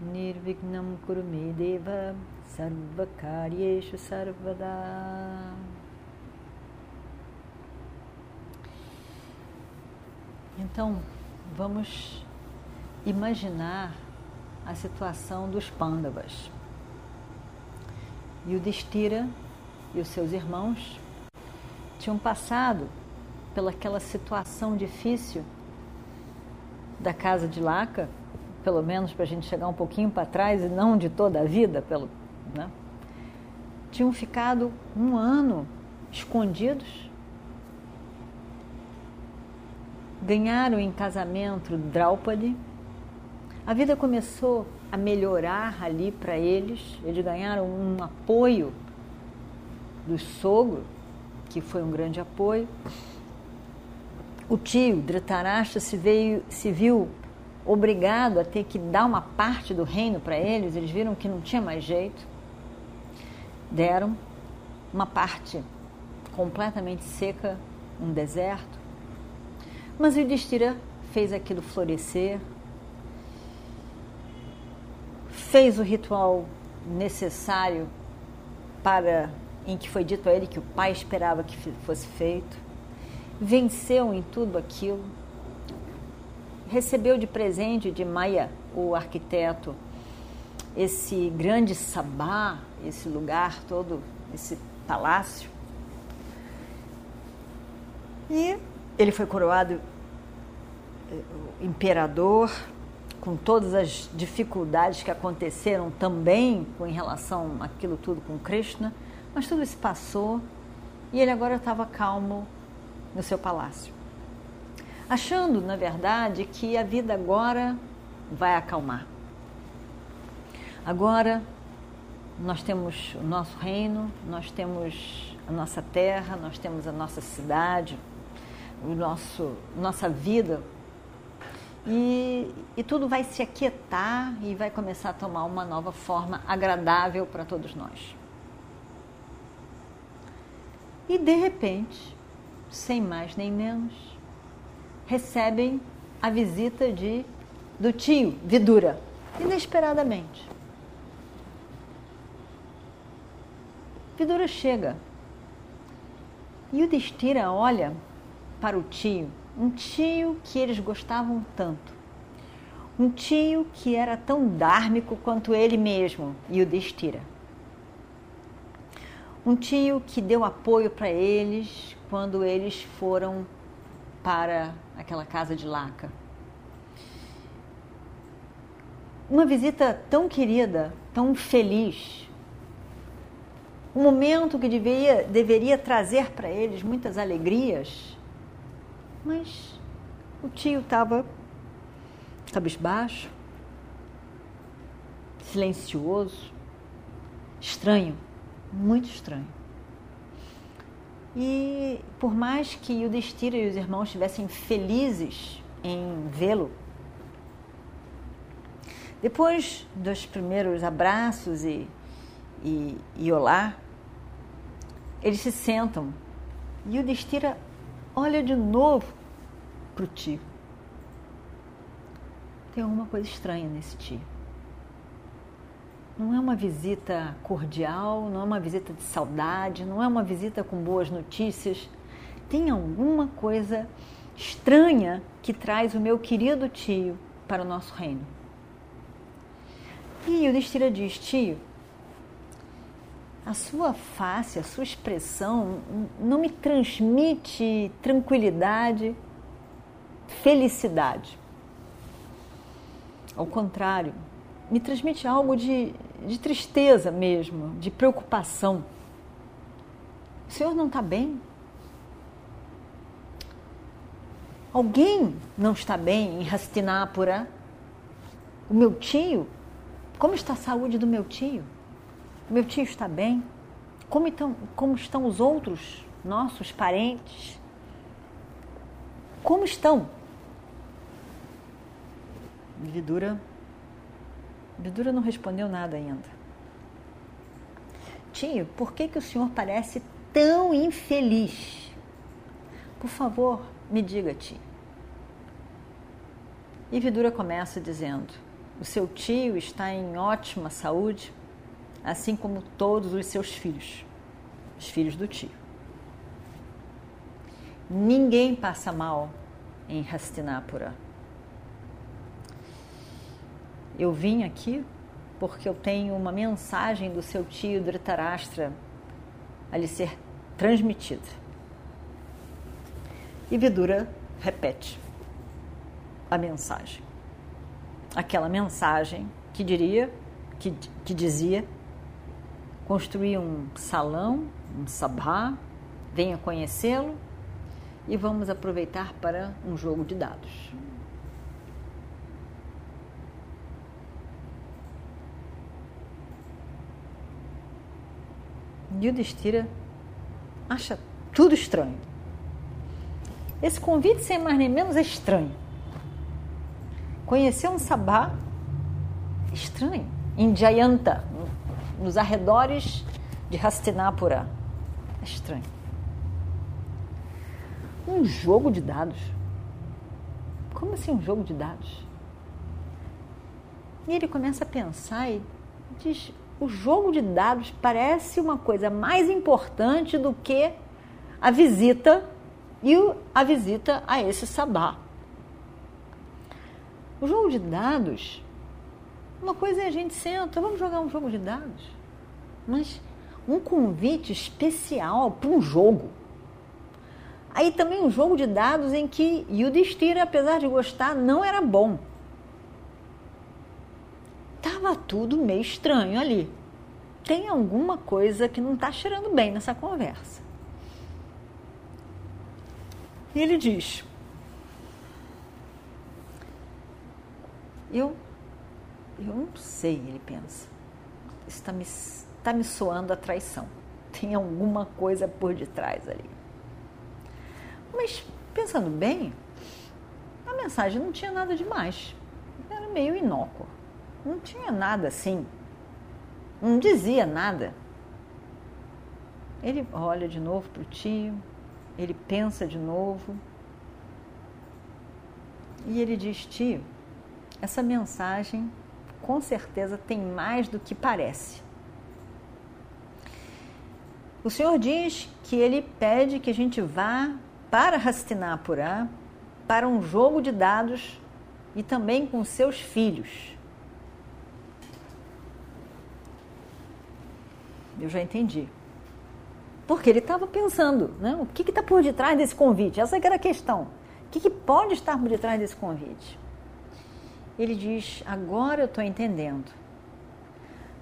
Nirvignam Kurumedeva Sarvakaryeshu Sarvada Então, vamos imaginar a situação dos pândavas. O Destira e os seus irmãos tinham passado pelaquela situação difícil da casa de Laca, pelo menos para a gente chegar um pouquinho para trás e não de toda a vida, pelo, né? tinham ficado um ano escondidos ganharam em casamento Draupadi. A vida começou a melhorar ali para eles. Eles ganharam um apoio do sogro, que foi um grande apoio. O tio Dhritarashtra se, veio, se viu obrigado a ter que dar uma parte do reino para eles. Eles viram que não tinha mais jeito. Deram uma parte completamente seca, um deserto mas o Yudhishthira fez aquilo florescer, fez o ritual necessário para em que foi dito a ele que o pai esperava que fosse feito, venceu em tudo aquilo, recebeu de presente de Maia, o arquiteto, esse grande sabá, esse lugar todo, esse palácio. E ele foi coroado eh, imperador, com todas as dificuldades que aconteceram também em relação àquilo tudo com Krishna, mas tudo isso passou e ele agora estava calmo no seu palácio. Achando, na verdade, que a vida agora vai acalmar. Agora nós temos o nosso reino, nós temos a nossa terra, nós temos a nossa cidade, o nosso, nossa vida e, e tudo vai se aquietar e vai começar a tomar uma nova forma agradável para todos nós. E de repente, sem mais nem menos, recebem a visita de do tio Vidura, inesperadamente. Vidura chega e o Destira olha para o tio, um tio que eles gostavam tanto. Um tio que era tão dármico quanto ele mesmo e o Destira. Um tio que deu apoio para eles quando eles foram para aquela casa de laca. Uma visita tão querida, tão feliz. Um momento que deveria, deveria trazer para eles muitas alegrias mas o tio estava cabisbaixo, silencioso, estranho, muito estranho. E por mais que o Destira e os irmãos estivessem felizes em vê-lo, depois dos primeiros abraços e, e, e olá, eles se sentam e o Destira olha de novo para o tio. Tem alguma coisa estranha nesse tio. Não é uma visita cordial, não é uma visita de saudade, não é uma visita com boas notícias. Tem alguma coisa estranha que traz o meu querido tio para o nosso reino. E o Destira diz: Tio, a sua face, a sua expressão não me transmite tranquilidade, felicidade. Ao contrário, me transmite algo de, de tristeza mesmo, de preocupação. O senhor não está bem? Alguém não está bem em Hastinapura? O meu tio Como está a saúde do meu tio? Meu tio está bem? Como, então, como estão os outros nossos parentes? Como estão? Vidura, Vidura não respondeu nada ainda. Tio, por que, que o senhor parece tão infeliz? Por favor, me diga, tio. E Vidura começa dizendo: O seu tio está em ótima saúde, assim como todos os seus filhos, os filhos do tio. Ninguém passa mal em Hastinapura. Eu vim aqui porque eu tenho uma mensagem do seu tio Dhritarashtra a lhe ser transmitida. E Vidura repete a mensagem. Aquela mensagem que diria, que, que dizia, construir um salão, um sabá, venha conhecê-lo e vamos aproveitar para um jogo de dados. Yudhishthira acha tudo estranho. Esse convite, sem mais nem menos, é estranho. Conhecer um sabá estranho, em Jayanta, nos arredores de Hastinapura. É estranho. Um jogo de dados. Como assim um jogo de dados? E ele começa a pensar e diz: o jogo de dados parece uma coisa mais importante do que a visita e a visita a esse sabá. O jogo de dados, uma coisa é a gente senta, vamos jogar um jogo de dados. Mas um convite especial para um jogo. Aí também um jogo de dados em que Yudhishthira, apesar de gostar, não era bom. Tava tudo meio estranho ali. Tem alguma coisa que não está cheirando bem nessa conversa. E ele diz: Eu, eu não sei, ele pensa. Está me, está me soando a traição. Tem alguma coisa por detrás ali. Mas, pensando bem, a mensagem não tinha nada demais. Era meio inócua. Não tinha nada assim. Não dizia nada. Ele olha de novo para o tio, ele pensa de novo. E ele diz: Tio, essa mensagem com certeza tem mais do que parece. O Senhor diz que ele pede que a gente vá para Hastinapura para um jogo de dados e também com seus filhos. Eu já entendi. Porque ele estava pensando, né? o que está por detrás desse convite? Essa era a questão. O que, que pode estar por detrás desse convite? ele diz: agora eu estou entendendo.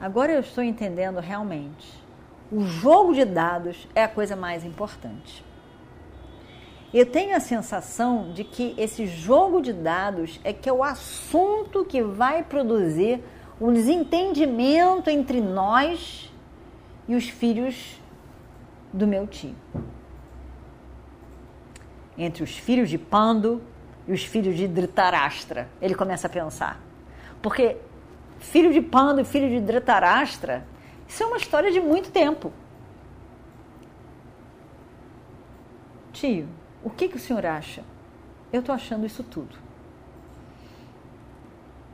Agora eu estou entendendo realmente. O jogo de dados é a coisa mais importante. Eu tenho a sensação de que esse jogo de dados é que é o assunto que vai produzir um desentendimento entre nós e os filhos do meu tio. Entre os filhos de Pando e os filhos de Dhritarashtra. Ele começa a pensar. Porque filho de Panda e filho de Dhritarashtra, isso é uma história de muito tempo. Tio, o que, que o senhor acha? Eu estou achando isso tudo.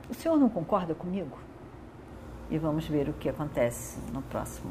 O senhor não concorda comigo? E vamos ver o que acontece no próximo